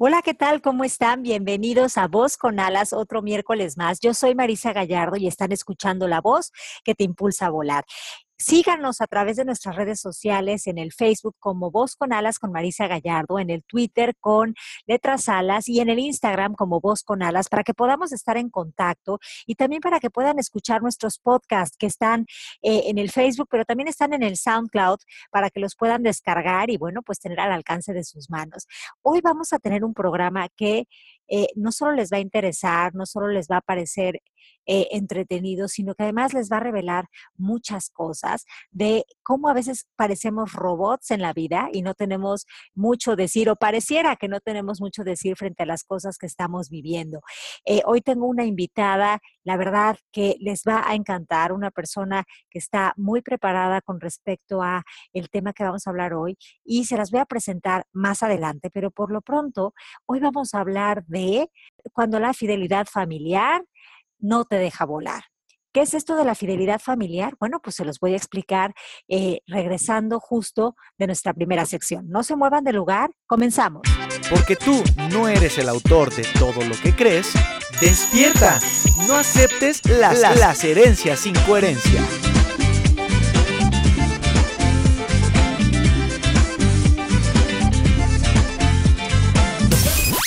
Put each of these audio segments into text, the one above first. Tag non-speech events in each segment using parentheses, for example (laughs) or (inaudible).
Hola, ¿qué tal? ¿Cómo están? Bienvenidos a Voz con Alas, otro miércoles más. Yo soy Marisa Gallardo y están escuchando la voz que te impulsa a volar. Síganos a través de nuestras redes sociales, en el Facebook como Voz con Alas con Marisa Gallardo, en el Twitter con Letras Alas y en el Instagram como Voz con Alas para que podamos estar en contacto y también para que puedan escuchar nuestros podcasts que están eh, en el Facebook, pero también están en el SoundCloud para que los puedan descargar y bueno, pues tener al alcance de sus manos. Hoy vamos a tener un programa que eh, no solo les va a interesar, no solo les va a parecer eh, entretenido, sino que además les va a revelar muchas cosas de cómo a veces parecemos robots en la vida y no tenemos mucho decir o pareciera que no tenemos mucho decir frente a las cosas que estamos viviendo. Eh, hoy tengo una invitada, la verdad que les va a encantar, una persona que está muy preparada con respecto a el tema que vamos a hablar hoy y se las voy a presentar más adelante, pero por lo pronto hoy vamos a hablar de cuando la fidelidad familiar no te deja volar. ¿Qué es esto de la fidelidad familiar? Bueno, pues se los voy a explicar eh, regresando justo de nuestra primera sección. No se muevan de lugar, comenzamos. Porque tú no eres el autor de todo lo que crees, despierta. No aceptes las, las herencias sin coherencia.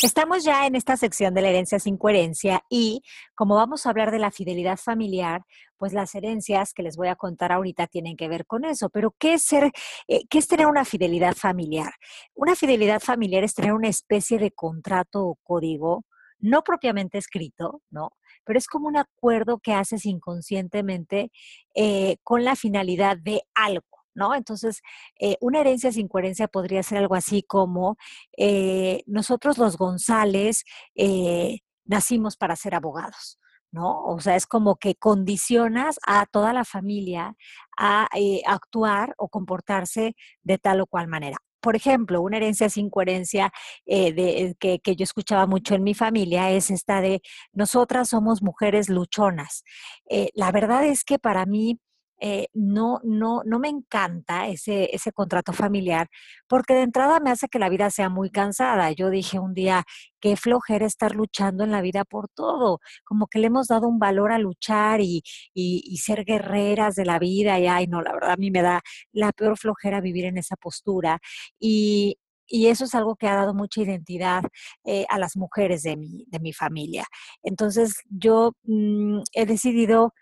Estamos ya en esta sección de la herencia sin coherencia y como vamos a hablar de la fidelidad familiar, pues las herencias que les voy a contar ahorita tienen que ver con eso. Pero ¿qué es ser, eh, qué es tener una fidelidad familiar? Una fidelidad familiar es tener una especie de contrato o código, no propiamente escrito, ¿no? Pero es como un acuerdo que haces inconscientemente eh, con la finalidad de algo. ¿No? Entonces, eh, una herencia sin coherencia podría ser algo así como eh, nosotros los González eh, nacimos para ser abogados. ¿No? O sea, es como que condicionas a toda la familia a actuar o comportarse de tal o cual manera por ejemplo, una herencia sin coherencia que, que, yo escuchaba mucho en mi familia es esta de nosotras somos mujeres luchonas. la verdad es que para mí eh, no, no, no me encanta ese, ese contrato familiar, porque de entrada me hace que la vida sea muy cansada. Yo dije un día, qué flojera estar luchando en la vida por todo, como que le hemos dado un valor a luchar y, y, ser guerreras de la vida, y ay, no, la verdad a mí me da la peor flojera vivir en esa postura. Y, y eso es algo que ha dado mucha identidad eh, a las mujeres de mi, de mi familia. Entonces yo mm, he decidido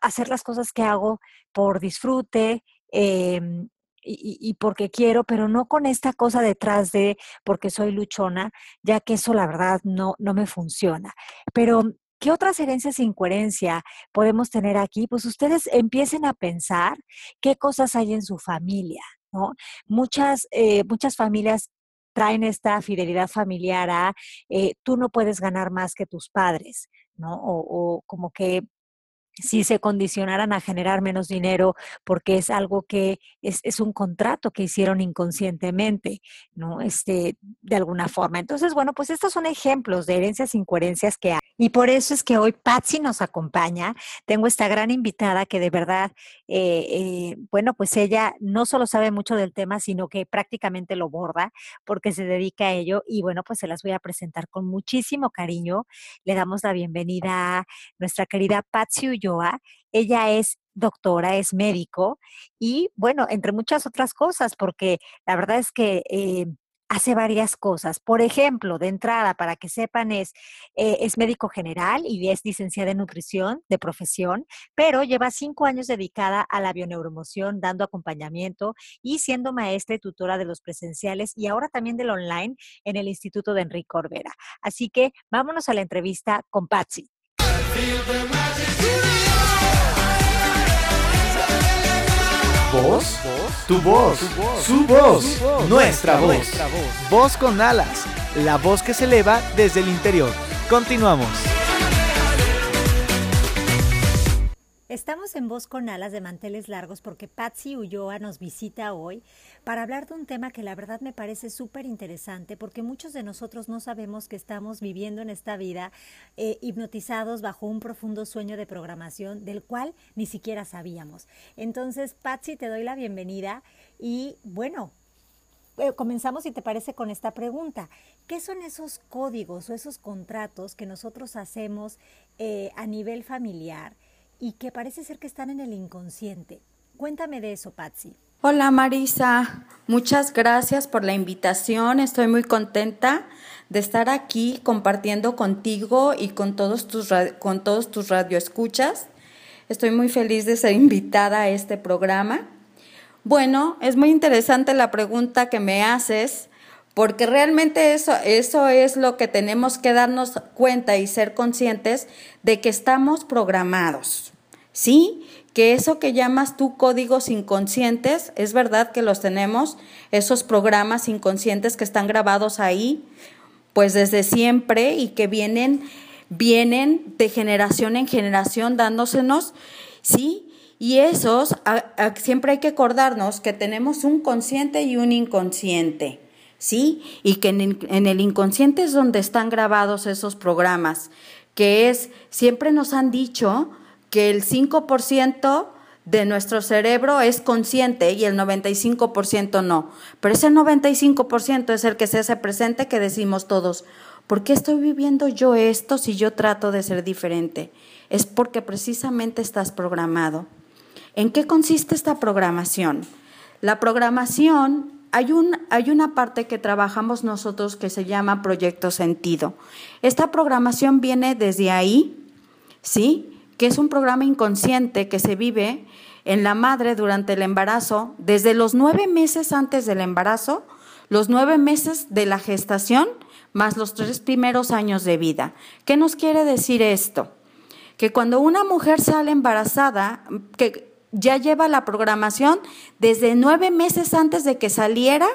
hacer las cosas que hago por disfrute em, y, porque quiero, pero no con esta cosa detrás de porque soy luchona, ya que eso la verdad no, no me funciona. Pero ¿Qué otras herencias sin coherencia podemos tener aquí? Pues ustedes empiecen a pensar qué cosas hay en su familia, ¿no? Muchas, eh, muchas familias traen esta fidelidad familiar a eh, tú no puedes ganar más que tus padres, ¿no? o como que si se condicionaran a generar menos dinero porque es algo que es, es, un contrato que hicieron inconscientemente, ¿no? Este, de alguna forma. Entonces, bueno, pues estos son ejemplos de herencias incoherencias que hay. Y por eso es que hoy Patsy nos acompaña. Tengo esta gran invitada que de verdad, eh, eh, bueno, pues ella no solo sabe mucho del tema, sino que prácticamente lo borda porque se dedica a ello. Y bueno, pues se las voy a presentar con muchísimo cariño. Le damos la bienvenida a nuestra querida Patsy Ulloa. Ella es doctora, es médico y bueno, entre muchas otras cosas, porque la verdad es que eh, hace varias cosas. Por ejemplo, de entrada, para que sepan, es, eh, es médico general y es licenciada en nutrición de profesión, pero lleva cinco años dedicada a la bioneuromoción, dando acompañamiento y siendo maestra y tutora de los presenciales y ahora también del online en el Instituto de Enrique Corbera. Así que vámonos a la entrevista con Patsy. ¿Voz? Tu voz, su voz, nuestra voz. Voz con alas, la voz que se eleva desde el interior. Continuamos. Estamos en Voz con Alas de Manteles Largos porque Patsy Ulloa nos visita hoy para hablar de un tema que la verdad me parece súper interesante porque muchos de nosotros no sabemos que estamos viviendo en esta vida eh, hipnotizados bajo un profundo sueño de programación del cual ni siquiera sabíamos. Entonces, Patsy, te doy la bienvenida y bueno, eh, comenzamos, si te parece, con esta pregunta. ¿Qué son esos códigos o esos contratos que nosotros hacemos eh, a nivel familiar? Y que parece ser que están en el inconsciente. Cuéntame de eso, Patsy. Hola Marisa, muchas gracias por la invitación. Estoy muy contenta de estar aquí compartiendo contigo y con todos tus, con todos tus radioescuchas. Estoy muy feliz de ser invitada a este programa. Bueno, es muy interesante la pregunta que me haces, porque realmente eso, eso es lo que tenemos que darnos cuenta y ser conscientes de que estamos programados. ¿sí? Que eso que llamas tú códigos inconscientes, es verdad que los tenemos, esos programas inconscientes que están grabados ahí, pues desde siempre y que vienen, vienen de generación en generación dándosenos, ¿sí? Y esos, siempre hay que acordarnos que tenemos un consciente y un inconsciente, ¿sí? Y que en el inconsciente es donde están grabados esos programas, que es, siempre nos han dicho, que el 5% de nuestro cerebro es consciente y el 95% no. Pero ese 95% es el que se hace presente que decimos todos, ¿por qué estoy viviendo yo esto si yo trato de ser diferente? Es porque precisamente estás programado. ¿En qué consiste esta programación? La programación, hay, un, hay una parte que trabajamos nosotros que se llama proyecto sentido. Esta programación viene desde ahí, ¿sí? que es un programa inconsciente que se vive en la madre durante el embarazo, desde los nueve meses antes del embarazo, los nueve meses de la gestación, más los tres primeros años de vida. ¿Qué nos quiere decir esto? Que cuando una mujer sale embarazada, que ya lleva la programación desde nueve meses antes de que saliera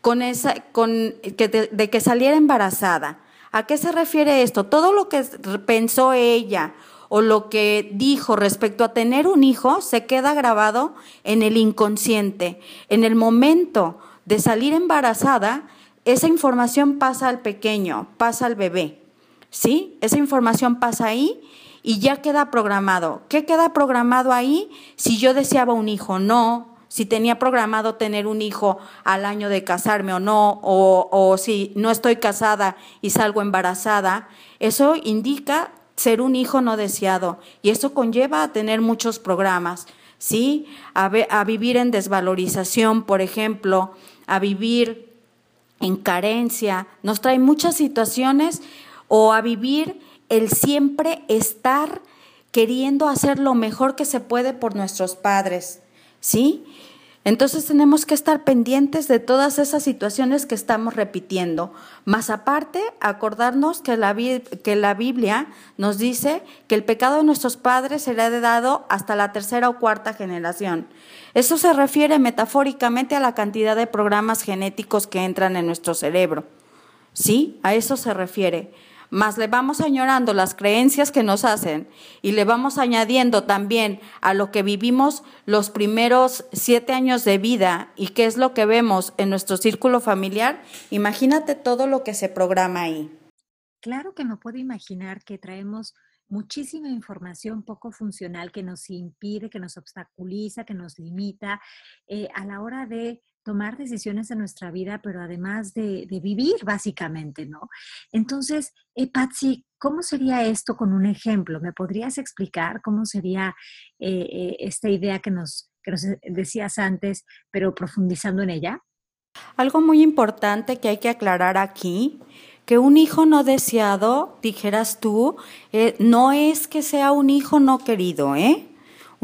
con esa, con, de que saliera embarazada. ¿A qué se refiere esto? Todo lo que pensó ella o lo que dijo respecto a tener un hijo se queda grabado en el inconsciente. En el momento de salir embarazada, esa información pasa al pequeño, pasa al bebé. ¿Sí? Esa información pasa ahí y ya queda programado. ¿Qué queda programado ahí? Si yo deseaba un hijo, no. Si tenía programado tener un hijo al año de casarme o no, o, o si no estoy casada y salgo embarazada, eso indica ser un hijo no deseado y eso conlleva a tener muchos programas, ¿sí? A, a vivir en desvalorización, por ejemplo, a vivir en carencia, nos trae muchas situaciones o a vivir el siempre estar queriendo hacer lo mejor que se puede por nuestros padres, ¿sí? Entonces tenemos que estar pendientes de todas esas situaciones que estamos repitiendo. Más aparte, acordarnos que la, Biblia nos dice que el pecado de nuestros padres será heredado hasta la tercera o cuarta generación. Eso se refiere metafóricamente a la cantidad de programas genéticos que entran en nuestro cerebro. ¿Sí? A eso se refiere más le vamos añorando las creencias que nos hacen y le vamos añadiendo también a lo que vivimos los primeros siete años de vida y qué es lo que vemos en nuestro círculo familiar, imagínate todo lo que se programa ahí. Claro que no puedo imaginar que traemos muchísima información poco funcional que nos impide, que nos obstaculiza, que nos limita eh, a la hora de tomar decisiones en nuestra vida, pero además de, vivir básicamente, ¿no? Entonces, eh, Patsy, ¿cómo sería esto con un ejemplo? ¿Me podrías explicar cómo sería eh, eh, esta idea que nos, nos decías antes, pero profundizando en ella? Algo muy importante que hay que aclarar aquí, que un hijo no deseado, dijeras tú, no es que sea un hijo no querido, ¿eh?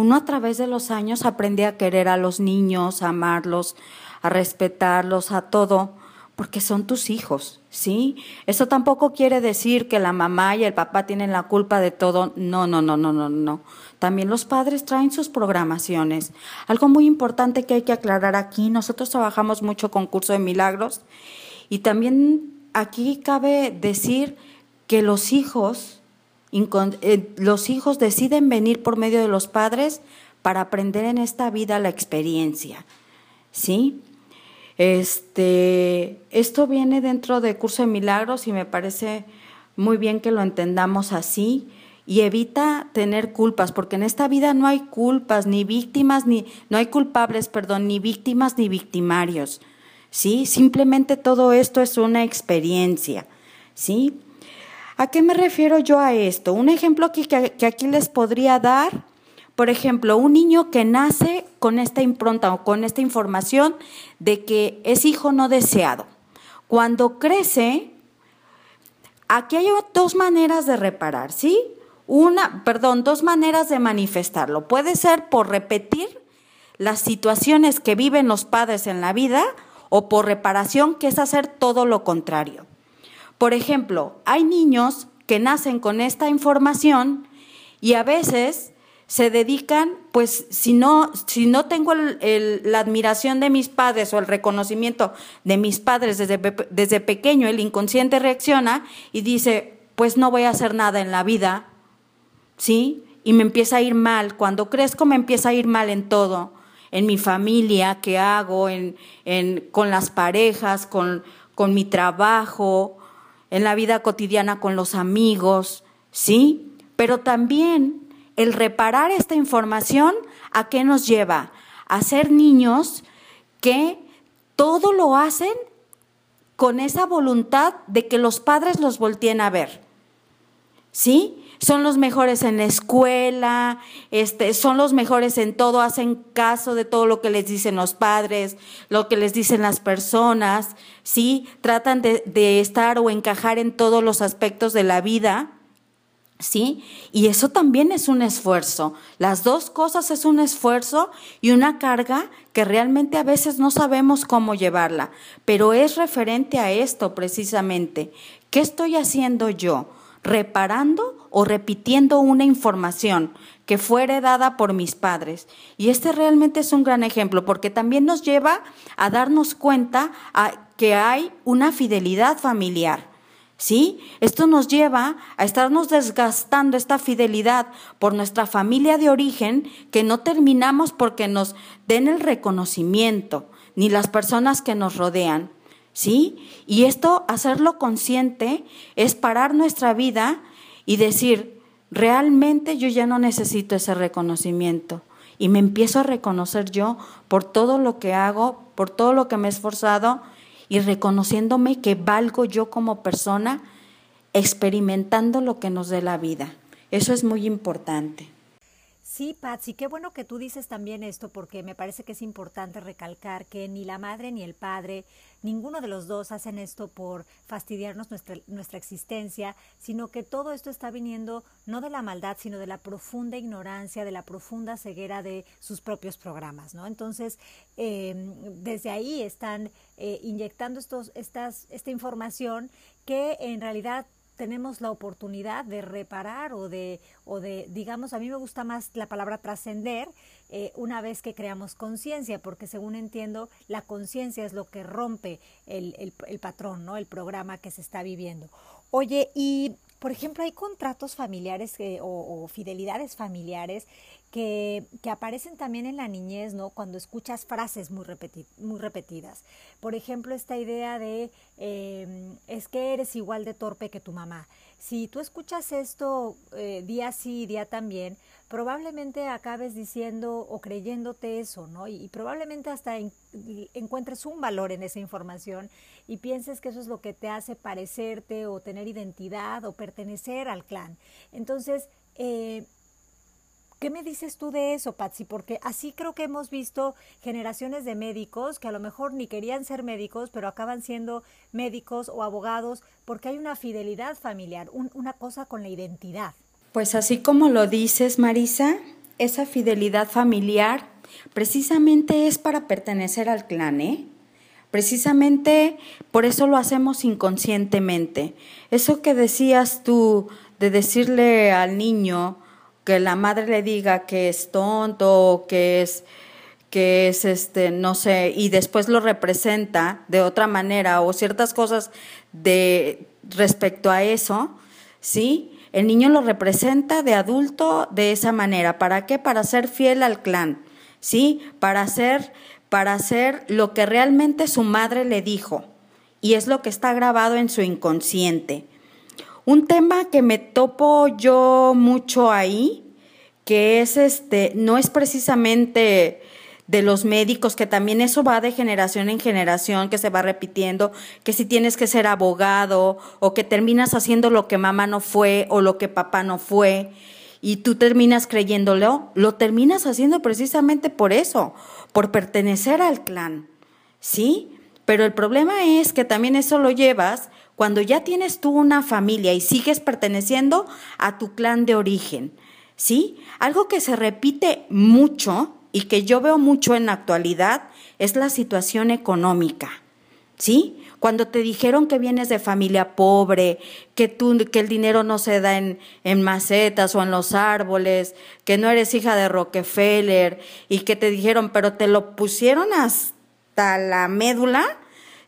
Uno a través de los años aprende a querer a los niños, a amarlos, a respetarlos, a todo, porque son tus hijos, ¿sí? Eso tampoco quiere decir que la mamá y el papá tienen la culpa de todo. No, no, no, no, no, no. También los padres traen sus programaciones. Algo muy importante que hay que aclarar aquí, nosotros trabajamos mucho con curso de milagros y también aquí cabe decir que los hijos Eh, los hijos deciden venir por medio de los padres para aprender en esta vida la experiencia. ¿Sí? Este, esto viene dentro del curso de milagros y me parece muy bien que lo entendamos así y evita tener culpas, porque en esta vida no hay culpas, ni víctimas, ni no hay culpables, perdón, ni víctimas ni victimarios. ¿Sí? Simplemente todo esto es una experiencia. ¿Sí? ¿A qué me refiero yo a esto? Un ejemplo aquí que, que aquí les podría dar, por ejemplo, un niño que nace con esta impronta o con esta información de que es hijo no deseado. Cuando crece, aquí hay dos maneras de reparar, ¿sí? Una, perdón, dos maneras de manifestarlo. Puede ser por repetir las situaciones que viven los padres en la vida o por reparación, que es hacer todo lo contrario. Por ejemplo, hay niños que nacen con esta información y a veces se dedican, pues si no, si no tengo la admiración de mis padres o el reconocimiento de mis padres desde, desde pequeño, el inconsciente reacciona y dice, pues no voy a hacer nada en la vida, ¿sí? Y me empieza a ir mal. Cuando crezco me empieza a ir mal en todo, en mi familia, qué hago, en, en, con las parejas, con, con mi trabajo, en la vida cotidiana con los amigos, ¿sí? Pero también el reparar esta información, ¿a qué nos lleva? A ser niños que todo lo hacen con esa voluntad de que los padres los volteen a ver. ¿Sí? son los mejores en la escuela, este, son los mejores en todo, hacen caso de todo lo que les dicen los padres, lo que les dicen las personas, ¿sí? Tratan de, de estar o encajar en todos los aspectos de la vida. ¿Sí? Y eso también es un esfuerzo. Las dos cosas es un esfuerzo y una carga que realmente a veces no sabemos cómo llevarla, pero es referente a esto precisamente. ¿Qué estoy haciendo yo? reparando o repitiendo una información que fue heredada por mis padres. Y este realmente es un gran ejemplo porque también nos lleva a darnos cuenta a que hay una fidelidad familiar. ¿Sí? Esto nos lleva a estarnos desgastando esta fidelidad por nuestra familia de origen que no terminamos porque nos den el reconocimiento, ni las personas que nos rodean. ¿sí? Y esto, hacerlo consciente, es parar nuestra vida y decir, realmente yo ya no necesito ese reconocimiento. Y me empiezo a reconocer yo por todo lo que hago, por todo lo que me he esforzado y reconociéndome que valgo yo como persona, experimentando lo que nos dé la vida. Eso es muy importante. Sí, Patsy, qué bueno que tú dices también esto porque me parece que es importante recalcar que ni la madre ni el padre, ninguno de los dos hacen esto por fastidiarnos nuestra, nuestra existencia, sino que todo esto está viniendo no de la maldad, sino de la profunda ignorancia, de la profunda ceguera de sus propios programas, ¿no? Entonces, em, desde ahí están eh, inyectando estos, estas, esta información que en realidad tenemos la oportunidad de reparar o de, o de, digamos, a mí me gusta más la palabra trascender eh, una vez que creamos conciencia, porque según entiendo, la conciencia es lo que rompe el, el, el patrón, ¿no? El programa que se está viviendo. Oye, y por ejemplo, hay contratos familiares o, fidelidades familiares que, aparecen también en la niñez, ¿no? Cuando escuchas frases muy, muy repetidas. Por ejemplo, esta idea de em, es que eres igual de torpe que tu mamá. Si tú escuchas esto eh, día sí día también, probablemente acabes diciendo o creyéndote eso, ¿no? Y, probablemente hasta encuentres un valor en esa información y pienses que eso es lo que te hace parecerte o tener identidad o pertenecer al clan. Entonces, eh, ¿Qué me dices tú de eso, Patsy? Porque así creo que hemos visto generaciones de médicos que a lo mejor ni querían ser médicos, pero acaban siendo médicos o abogados porque hay una fidelidad familiar, una cosa con la identidad. Pues así como lo dices, Marisa, esa fidelidad familiar precisamente es para pertenecer al clan, ¿eh? Precisamente por eso lo hacemos inconscientemente. Eso que decías tú de decirle al niño que la madre le diga que es tonto, que es que es este no sé y después lo representa de otra manera o ciertas cosas de respecto a eso, ¿sí? El niño lo representa de adulto de esa manera. ¿Para qué? Para ser fiel al clan, ¿sí? Para hacer, para hacer lo que realmente su madre le dijo. Y es lo que está grabado en su inconsciente. Un tema que me topo yo mucho ahí, que es este, no es precisamente de los médicos, que también eso va de generación en generación, que se va repitiendo, que si tienes que ser abogado o que terminas haciendo lo que mamá no fue o lo que papá no fue y tú terminas creyéndolo, lo terminas haciendo precisamente por eso, por pertenecer al clan, ¿sí? Pero el problema es que también eso lo llevas cuando ya tienes tú una familia y sigues perteneciendo a tu clan de origen, ¿sí? Algo que se repite mucho y que yo veo mucho en la actualidad es la situación económica. ¿Sí? Cuando te dijeron que vienes de familia pobre, que, tú, que el dinero no se da en, en macetas o en los árboles, que no eres hija de Rockefeller y que te dijeron, pero te lo pusieron hasta la médula,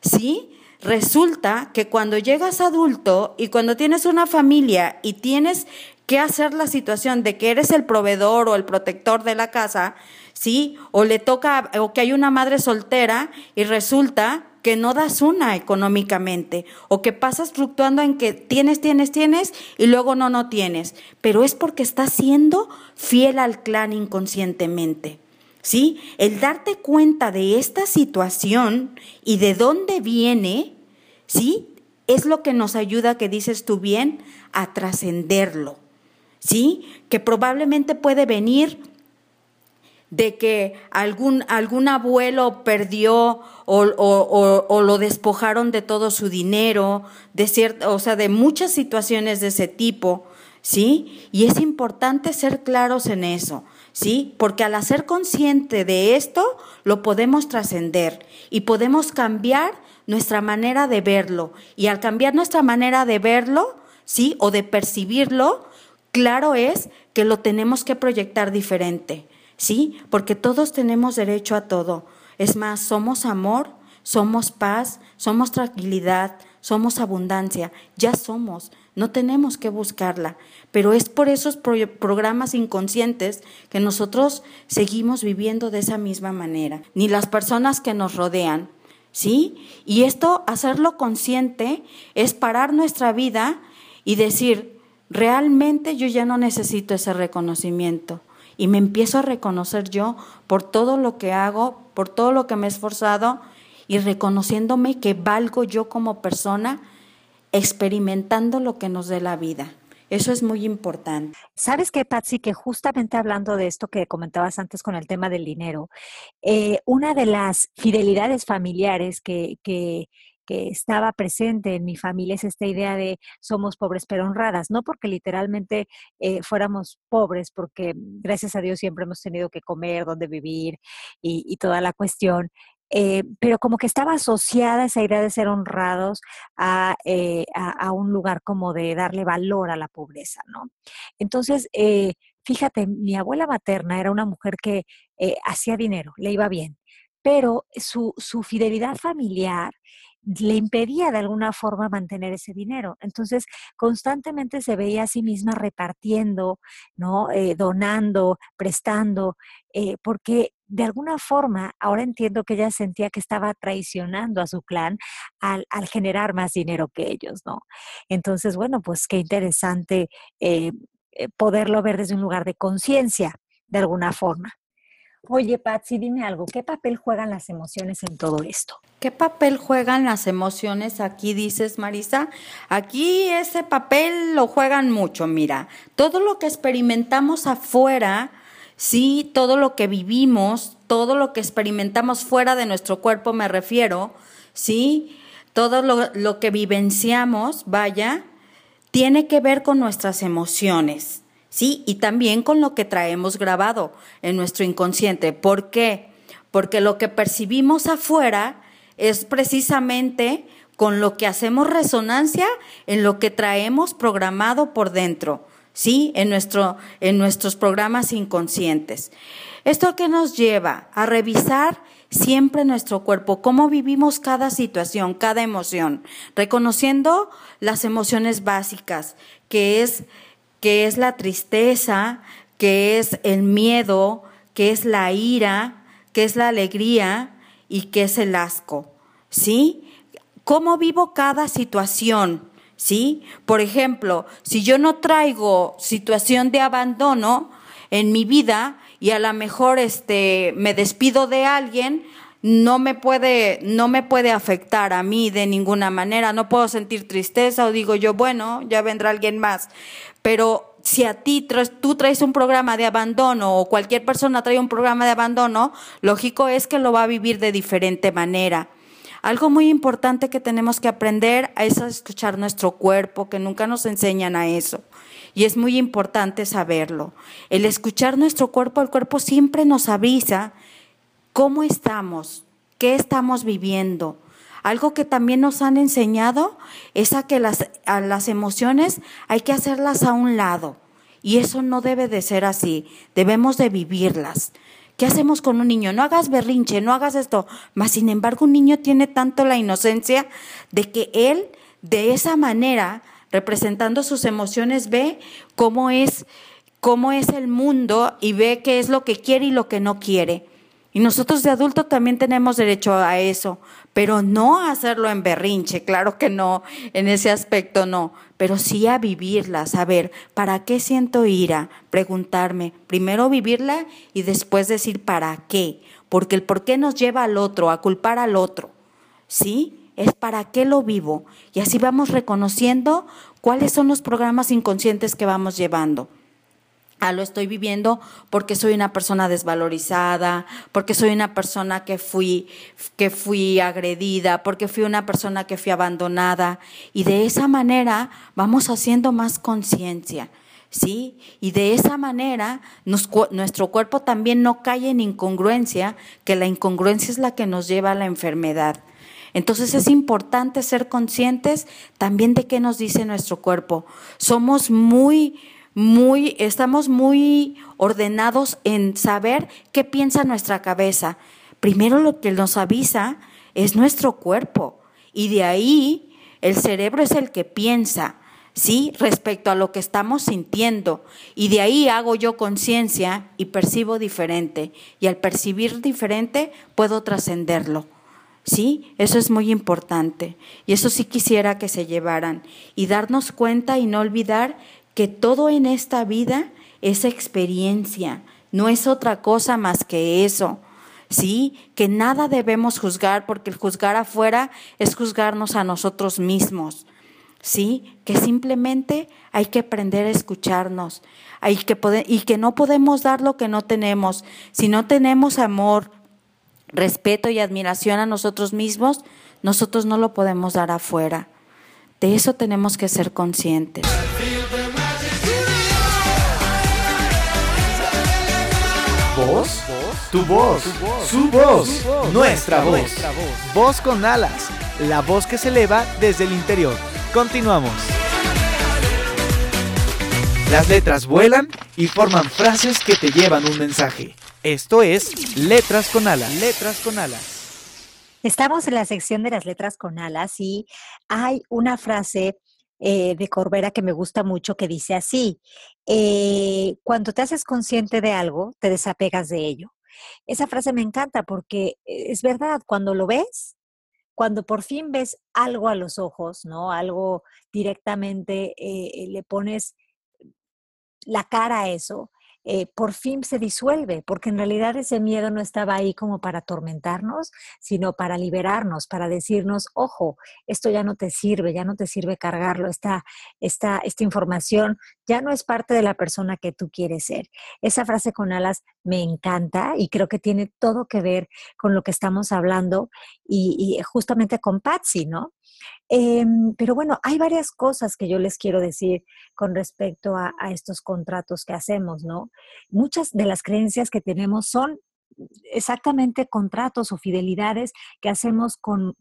¿sí? Resulta que cuando llegas adulto y cuando tienes una familia y tienes que hacer la situación de que eres el proveedor o el protector de la casa, ¿sí? O le toca, o que hay una madre soltera y resulta que no das una económicamente, o que pasas fluctuando en que tienes, tienes, tienes y luego no, no tienes, pero es porque estás siendo fiel al clan inconscientemente. ¿Sí? El darte cuenta de esta situación y de dónde viene, ¿sí? Es lo que nos ayuda, que dices tú bien, a trascenderlo. ¿Sí? Que probablemente puede venir de que algún, algún abuelo perdió o, lo despojaron de todo su dinero, de cierta, o sea, de muchas situaciones de ese tipo, ¿sí? Y es importante ser claros en eso, ¿sí? Porque al hacer consciente de esto, lo podemos trascender y podemos cambiar nuestra manera de verlo. Y al cambiar nuestra manera de verlo, ¿sí? O de percibirlo, claro es que lo tenemos que proyectar diferente. ¿sí? Porque todos tenemos derecho a todo. Es más, somos amor, somos paz, somos tranquilidad, somos abundancia, ya somos, no tenemos que buscarla, pero es por esos programas inconscientes que nosotros seguimos viviendo de esa misma manera, ni las personas que nos rodean, ¿sí? Y esto, hacerlo consciente, es parar nuestra vida y decir, realmente yo ya no necesito ese reconocimiento y me empiezo a reconocer yo por todo lo que hago, por todo lo que me he esforzado y reconociéndome que valgo yo como persona, experimentando lo que nos dé la vida. Eso es muy importante. ¿Sabes qué, Patsy? Que justamente hablando de esto que comentabas antes con el tema del dinero, eh, una de las fidelidades familiares que, que estaba presente en mi familia es esta idea de somos pobres pero honradas, no porque literalmente eh, fuéramos pobres, porque gracias a Dios siempre hemos tenido que comer, dónde vivir y, toda la cuestión, eh, pero como que estaba asociada esa idea de ser honrados eh, a, a, un lugar como de darle valor a la pobreza, ¿no? Entonces, fíjate, mi abuela materna era una mujer que hacía dinero, le iba bien, pero su, su fidelidad familiar le impedía de alguna forma mantener ese dinero. Entonces, constantemente se veía a sí misma repartiendo, ¿no? Eh, donando, prestando, eh, porque de alguna forma, ahora entiendo que ella sentía que estaba traicionando a su clan al, generar más dinero que ellos, ¿no? Entonces, bueno, pues qué interesante eh, poderlo ver desde un lugar de conciencia, de alguna forma. Oye, Patsy, dime algo, ¿qué papel juegan las emociones en todo esto? ¿Qué papel juegan las emociones aquí, dices, Marisa? Aquí ese papel lo juegan mucho, mira, todo lo que experimentamos afuera, sí, todo lo que vivimos, todo lo que experimentamos fuera de nuestro cuerpo, me refiero, sí, todo lo, lo que vivenciamos, vaya, tiene que ver con nuestras emociones. ¿sí? Y también con lo que traemos grabado en nuestro inconsciente. ¿Por qué? Porque lo que percibimos afuera es precisamente con lo que hacemos resonancia en lo que traemos programado por dentro, ¿sí? En, nuestro, en nuestros programas inconscientes. Esto que nos lleva a revisar siempre nuestro cuerpo, cómo vivimos cada situación, cada emoción, reconociendo las emociones básicas, que es que es la tristeza, que es el miedo, que es la ira, que es la alegría y que es el asco. ¿Sí? ¿Cómo vivo cada situación? ¿Sí? Por ejemplo, si yo no traigo situación de abandono en mi vida y a lo mejor este me despido de alguien, no me puede no me puede afectar a mí de ninguna manera, no puedo sentir tristeza o digo yo, bueno, ya vendrá alguien más. Pero si a ti tú traes un programa de abandono o cualquier persona trae un programa de abandono, lógico es que lo va a vivir de diferente manera. Algo muy importante que tenemos que aprender es a escuchar nuestro cuerpo, que nunca nos enseñan a eso. Y es muy importante saberlo. El escuchar nuestro cuerpo, el cuerpo siempre nos avisa cómo estamos, qué estamos viviendo. Algo que también nos han enseñado es a que las, a las emociones hay que hacerlas a un lado. Y eso no debe de ser así. Debemos de vivirlas. ¿Qué hacemos con un niño? No hagas berrinche, no hagas esto. Mas, sin embargo, un niño tiene tanto la inocencia de que él, de esa manera, representando sus emociones, ve cómo es, cómo es el mundo y ve qué es lo que quiere y lo que no quiere. Y nosotros de adultos también tenemos derecho a eso, pero no hacerlo en berrinche, claro que no, en ese aspecto no, pero sí a vivirla, saber para qué siento ira, preguntarme, primero vivirla y después decir para qué, porque el por qué nos lleva al otro, a culpar al otro, ¿sí? Es para qué lo vivo. Y así vamos reconociendo cuáles son los programas inconscientes que vamos llevando ah, lo estoy viviendo porque soy una persona desvalorizada, porque soy una persona que fui, que fui agredida, porque fui una persona que fui abandonada. Y de esa manera vamos haciendo más conciencia. ¿Sí? Y de esa manera nuestro cuerpo también no cae en incongruencia, que la incongruencia es la que nos lleva a la enfermedad. Entonces es importante ser conscientes también de qué nos dice nuestro cuerpo. Somos muy, muy, estamos muy ordenados en saber qué piensa nuestra cabeza. Primero lo que nos avisa es nuestro cuerpo y de ahí el cerebro es el que piensa, ¿sí? Respecto a lo que estamos sintiendo y de ahí hago yo conciencia y percibo diferente y al percibir diferente puedo trascenderlo. ¿Sí? Eso es muy importante. Y eso sí quisiera que se llevaran. Y darnos cuenta y no olvidar que todo en esta vida es experiencia, no es otra cosa más que eso. Sí, que nada debemos juzgar porque el juzgar afuera es juzgarnos a nosotros mismos. Sí, que simplemente hay que aprender a escucharnos hay que y que no podemos dar lo que no tenemos. Si no tenemos amor, respeto y admiración a nosotros mismos, nosotros no lo podemos dar afuera. De eso tenemos que ser conscientes. Tu voz, su voz, nuestra voz. Voz con alas, la voz que se eleva desde el interior. Continuamos. Las letras vuelan y forman frases que te llevan un mensaje. Esto es Letras con alas. Letras con alas. Estamos en la sección de las letras con alas y hay una frase eh, de Corbera que me gusta mucho, que dice así, eh, cuando te haces consciente de algo, te desapegas de ello. Esa frase me encanta porque eh, es verdad, cuando lo ves, cuando por fin ves algo a los ojos, ¿no? Algo directamente, le pones la cara a eso, eh, por fin se disuelve, porque en realidad ese miedo no estaba ahí como para atormentarnos, sino para liberarnos, para decirnos, ojo, esto ya no te sirve, ya no te sirve cargarlo, esta, esta, esta información ya no es parte de la persona que tú quieres ser. Esa frase con alas me encanta y creo que tiene todo que ver con lo que estamos hablando y, y justamente con Patsy, ¿no? Em, pero bueno, hay varias cosas que yo les quiero decir con respecto a, estos contratos que hacemos, ¿no? Muchas de las creencias que tenemos son exactamente contratos o fidelidades que hacemos con,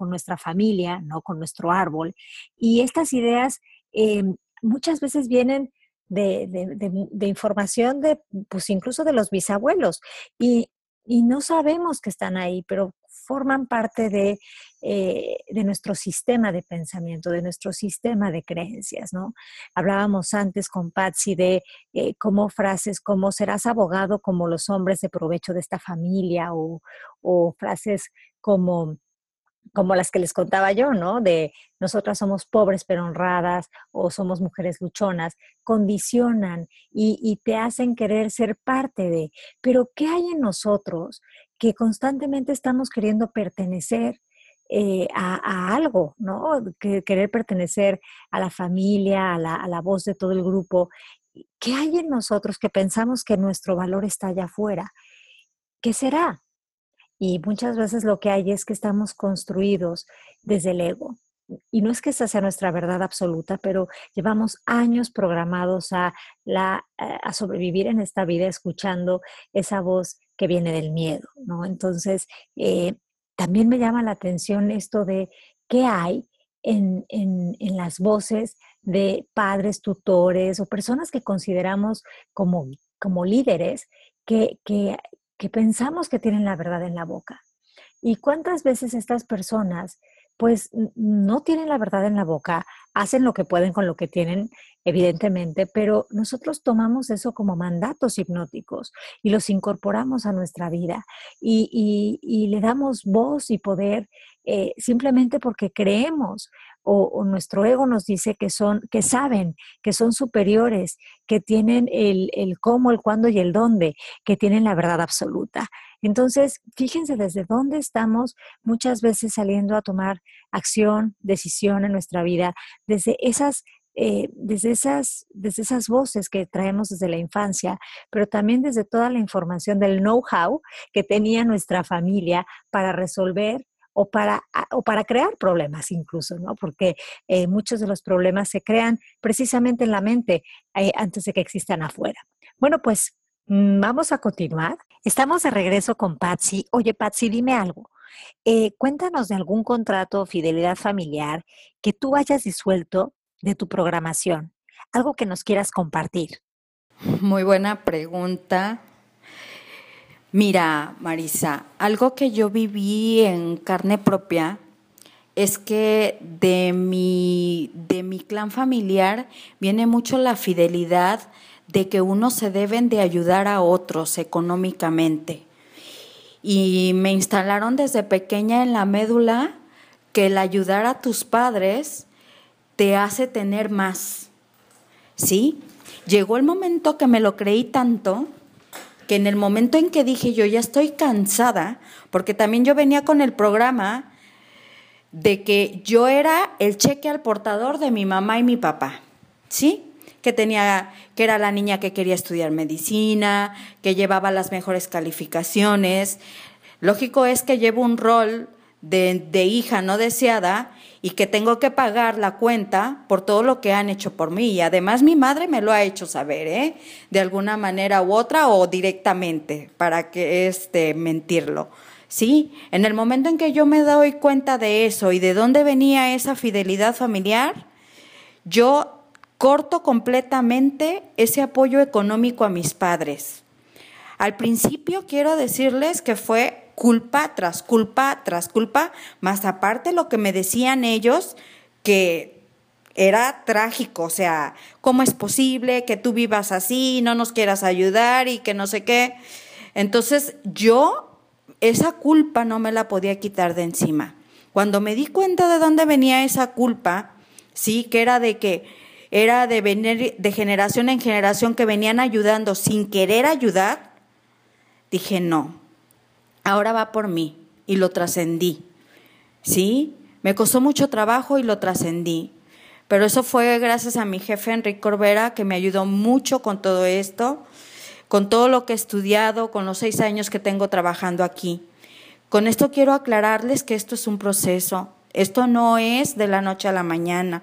nuestra familia, ¿no? Con nuestro árbol. Y estas ideas em, muchas veces vienen de, de, información de, pues incluso de los bisabuelos. Y, y no sabemos que están ahí, pero forman parte de, eh, de, nuestro sistema de pensamiento, de nuestro sistema de creencias, ¿no? Hablábamos antes con Patsy de eh, cómo frases como serás abogado como los hombres de provecho de esta familia o, frases como como las que les contaba yo, ¿no? De nosotras somos pobres pero honradas o somos mujeres luchonas, condicionan y, te hacen querer ser parte de. Pero ¿qué hay en nosotros que constantemente estamos queriendo pertenecer? Eh, a, algo, ¿no? Que, querer pertenecer a la familia, a la, a la voz de todo el grupo. ¿Qué hay en nosotros que pensamos que nuestro valor está allá afuera? ¿Qué será? Y muchas veces lo que hay es que estamos construidos desde el ego. Y no es que esa sea nuestra verdad absoluta, pero llevamos años programados a, la, a sobrevivir en esta vida escuchando esa voz que viene del miedo, ¿no? Entonces, eh, también me llama la atención esto de qué hay en, en, en, las voces de padres, tutores o personas que consideramos como, como líderes que, que, que pensamos que tienen la verdad en la boca. ¿Y cuántas veces estas personas pues no tienen la verdad en la boca, hacen lo que pueden con lo que tienen, evidentemente, pero nosotros tomamos eso como mandatos hipnóticos y los incorporamos a nuestra vida y, le damos voz y poder eh, simplemente porque creemos o, nuestro ego nos dice que son, que saben, que son superiores, que tienen el, el cómo, el cuándo y el dónde, que tienen la verdad absoluta. Entonces, fíjense desde dónde estamos muchas veces saliendo a tomar acción, decisión en nuestra vida, desde esas eh, desde, esas, desde esas voces que traemos desde la infancia, pero también desde toda la información del know-how que tenía nuestra familia para resolver o para, o para crear problemas incluso, ¿no? Porque eh, muchos de los problemas se crean precisamente en la mente eh, antes de que existan afuera. Bueno, pues mm, vamos a continuar. Estamos de regreso con Patsy. Oye, Patsy, dime algo. Eh, cuéntanos de algún contrato o fidelidad familiar que tú hayas disuelto de tu programación. Algo que nos quieras compartir. Muy buena pregunta. Mira, Marisa, algo que yo viví en carne propia es que de mi, de mi clan familiar viene mucho la fidelidad de que uno se deben de ayudar a otros económicamente. Y me instalaron desde pequeña en la médula que el ayudar a tus padres te hace tener más. ¿Sí? Llegó el momento que me lo creí tanto que en el momento en que dije yo ya estoy cansada, porque también yo venía con el programa de que yo era el cheque al portador de mi mamá y mi papá, ¿sí? Que tenía, que era la niña que quería estudiar medicina, que llevaba las mejores calificaciones. Lógico es que llevo un rol de, de hija no deseada y que tengo que pagar la cuenta por todo lo que han hecho por mí. Y además mi madre me lo ha hecho saber, ¿eh? De alguna manera u otra o directamente, para que este mentirlo. Sí, en el momento en que yo me doy cuenta de eso y de dónde venía esa fidelidad familiar, yo corto completamente ese apoyo económico a mis padres. Al principio quiero decirles que fue culpa tras culpa tras culpa, más aparte lo que me decían ellos, que era trágico, o sea, ¿cómo es posible que tú vivas así, no nos quieras ayudar y que no sé qué? Entonces yo esa culpa no me la podía quitar de encima. Cuando me di cuenta de dónde venía esa culpa, sí, que era de que era de venir de generación en generación que venían ayudando sin querer ayudar, dije, no, ahora va por mí y lo trascendí. ¿Sí? Me costó mucho trabajo y lo trascendí. Pero eso fue gracias a mi jefe Enrique Corbera, que me ayudó mucho con todo esto, con todo lo que he estudiado, con los seis años que tengo trabajando aquí. Con esto quiero aclararles que esto es un proceso. Esto no es de la noche a la mañana.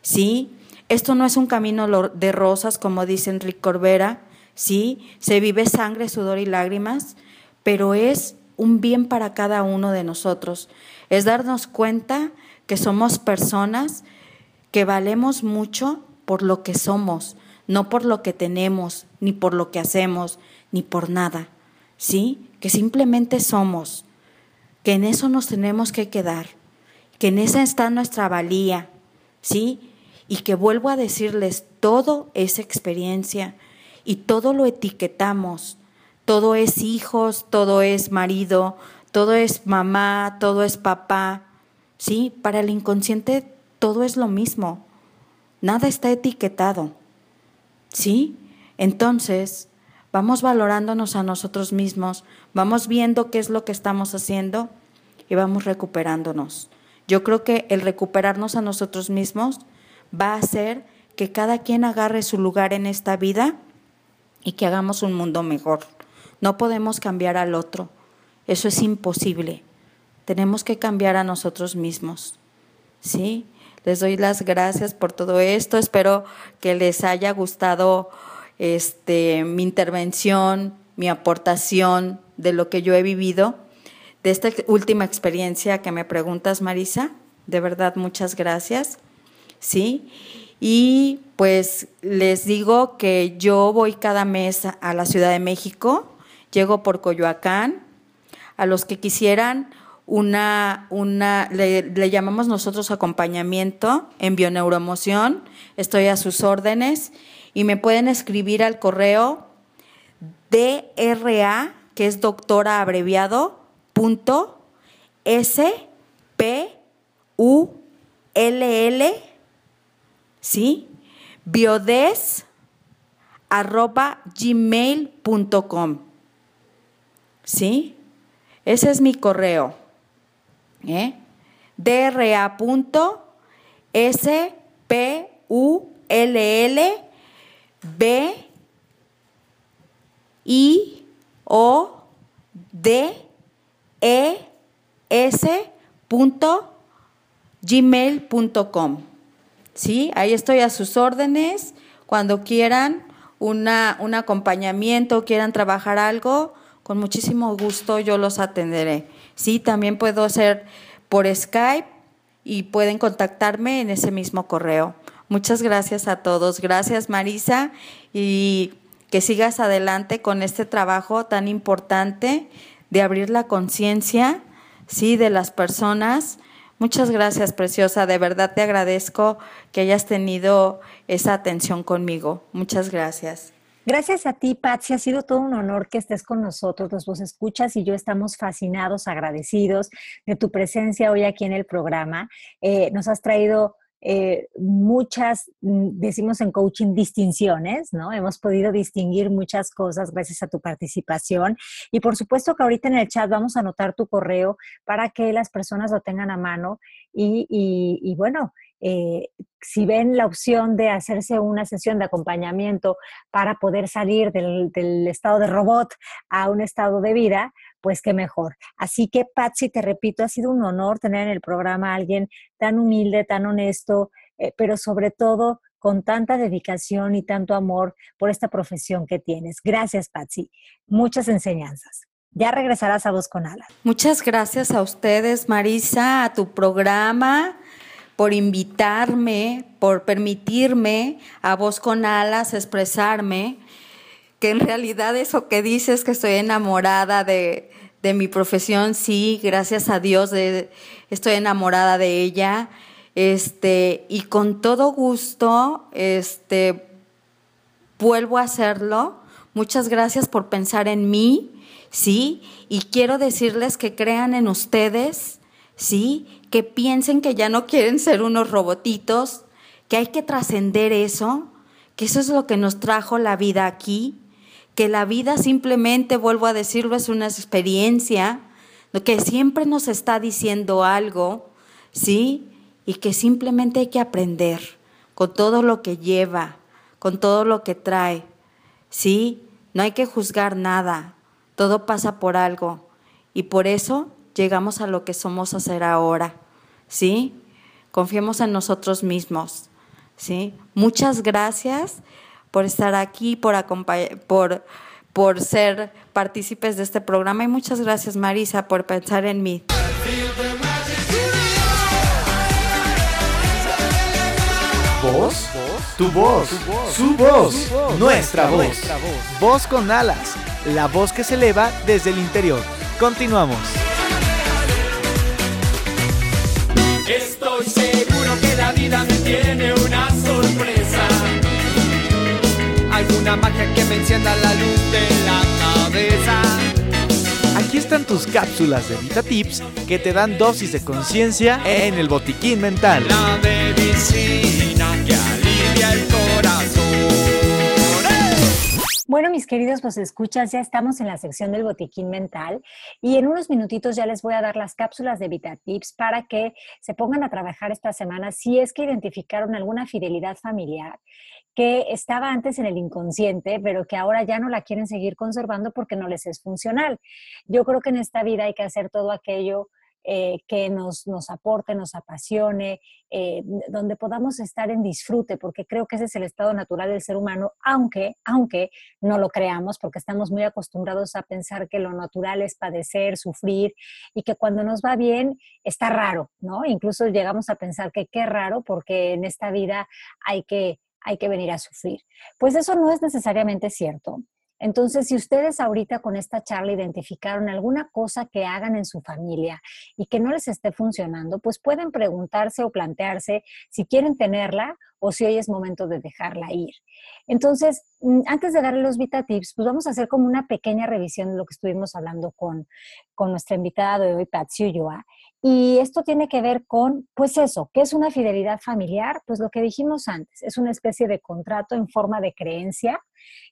¿Sí? Esto no es un camino de rosas, como dice Enrique Corbera. ¿Sí? Se vive sangre, sudor y lágrimas, pero es un bien para cada uno de nosotros. Es darnos cuenta que somos personas que valemos mucho por lo que somos, no por lo que tenemos, ni por lo que hacemos, ni por nada. ¿Sí? Que simplemente somos. que en eso nos tenemos que quedar, que en esa está nuestra valía, ¿sí? Y que vuelvo a decirles, todo es experiencia y todo lo etiquetamos, todo es hijos, todo es marido, todo es mamá, todo es papá, ¿sí? Para el inconsciente todo es lo mismo, nada está etiquetado, ¿sí? Entonces, vamos valorándonos a nosotros mismos, vamos viendo qué es lo que estamos haciendo y vamos recuperándonos. Yo creo que el recuperarnos a nosotros mismos va a hacer que cada quien agarre su lugar en esta vida y que hagamos un mundo mejor. No podemos cambiar al otro. Eso es imposible. Tenemos que cambiar a nosotros mismos. ¿Sí? Les doy las gracias por todo esto. Espero que les haya gustado este, mi intervención, mi aportación de lo que yo he vivido, de esta última experiencia que me preguntas, Marisa. De verdad, muchas gracias. ¿Sí? Y pues les digo que yo voy cada mes a la Ciudad de México, llego por Coyoacán. A los que quisieran una, una le, llamamos nosotros acompañamiento en bioneuromoción, estoy a sus órdenes y me pueden escribir al correo DRA, que es doctora abreviado, punto S P U L L, ¿sí? Biodes arroba gmail.com. ¿Sí? Ese es mi correo. ¿eh? DRA.S P U L L B I O D E S. ¿Sí? Ahí estoy a sus órdenes. Cuando quieran una, un acompañamiento, quieran trabajar algo, con muchísimo gusto yo los atenderé. Sí, también puedo hacer por Skype y pueden contactarme en ese mismo correo. Muchas gracias a todos. Gracias Marisa y que sigas adelante con este trabajo tan importante de abrir la conciencia, sí, de las personas. Muchas gracias, preciosa. De verdad te agradezco que hayas tenido esa atención conmigo. Muchas gracias. Gracias a ti, Patsy. Ha sido todo un honor que estés con nosotros. Los vos escuchas y yo estamos fascinados, agradecidos de tu presencia hoy aquí en el programa. Eh, nos has traído eh, muchas, mm, decimos en coaching, distinciones, ¿no? Hemos podido distinguir muchas cosas gracias a tu participación. Y por supuesto que ahorita en el chat vamos a anotar tu correo para que las personas lo tengan a mano y, y bueno, eh, si ven la opción de hacerse una sesión de acompañamiento para poder salir del, estado de robot a un estado de vida, pues qué mejor. Así que, Patsy, te repito, ha sido un honor tener en el programa a alguien tan humilde, tan honesto, eh, pero sobre todo con tanta dedicación y tanto amor por esta profesión que tienes. Gracias, Patsy. Muchas enseñanzas. Ya regresarás a Voz con Alas. Muchas gracias a ustedes, Marisa, a tu programa por invitarme, por permitirme a voz con alas expresarme, que en realidad eso que dices que estoy enamorada de, de mi profesión, sí, gracias a Dios estoy enamorada de ella. Este, y con todo gusto, este, vuelvo a hacerlo. Muchas gracias por pensar en mí, sí, y quiero decirles que crean en ustedes, sí, que piensen que ya no quieren ser unos robotitos, que hay que trascender eso, que eso es lo que nos trajo la vida aquí, que la vida simplemente, vuelvo a decirlo, es una experiencia, que siempre nos está diciendo algo, ¿sí? Y que simplemente hay que aprender con todo lo que lleva, con todo lo que trae, ¿sí? No hay que juzgar nada, todo pasa por algo. Y por eso llegamos a lo que somos a ser ahora, ¿sí? Confiemos en nosotros mismos, ¿sí? Muchas gracias por estar aquí, por, por, por ser partícipes de este programa y muchas gracias Marisa por pensar en mí. ¿Voz? Tu voz, su voz, nuestra voz. Voz con alas, la voz que se eleva desde el interior. Continuamos. Estoy seguro que la vida me tiene una sorpresa. Alguna magia que me encienda la luz de la cabeza. Aquí están tus cápsulas de Vita Tips que te dan dosis de conciencia en el botiquín mental. La medicina que queridos, pues escuchas, ya estamos en la sección del botiquín mental y en unos minutitos ya les voy a dar las cápsulas de VitaTips para que se pongan a trabajar esta semana si es que identificaron alguna fidelidad familiar que estaba antes en el inconsciente, pero que ahora ya no la quieren seguir conservando porque no les es funcional. Yo creo que en esta vida hay que hacer todo aquello eh, que nos, nos aporte, nos apasione, eh, donde podamos estar en disfrute, porque creo que ese es el estado natural del ser humano, aunque, aunque no lo creamos, porque estamos muy acostumbrados a pensar que lo natural es padecer, sufrir, y que cuando nos va bien está raro, ¿no? Incluso llegamos a pensar que qué raro, porque en esta vida hay que, hay que venir a sufrir. Pues eso no es necesariamente cierto. Entonces, si ustedes ahorita con esta charla identificaron alguna cosa que hagan en su familia y que no les esté funcionando, pues pueden preguntarse o plantearse si quieren tenerla o si hoy es momento de dejarla ir. Entonces, mm, antes de darle los Vita Tips, pues vamos a hacer como una pequeña revisión de lo que estuvimos hablando con, con nuestra invitada de hoy, Patsy Ulloa. Y esto tiene que ver con, pues eso, ¿qué es una fidelidad familiar? Pues lo que dijimos antes, es una especie de contrato en forma de creencia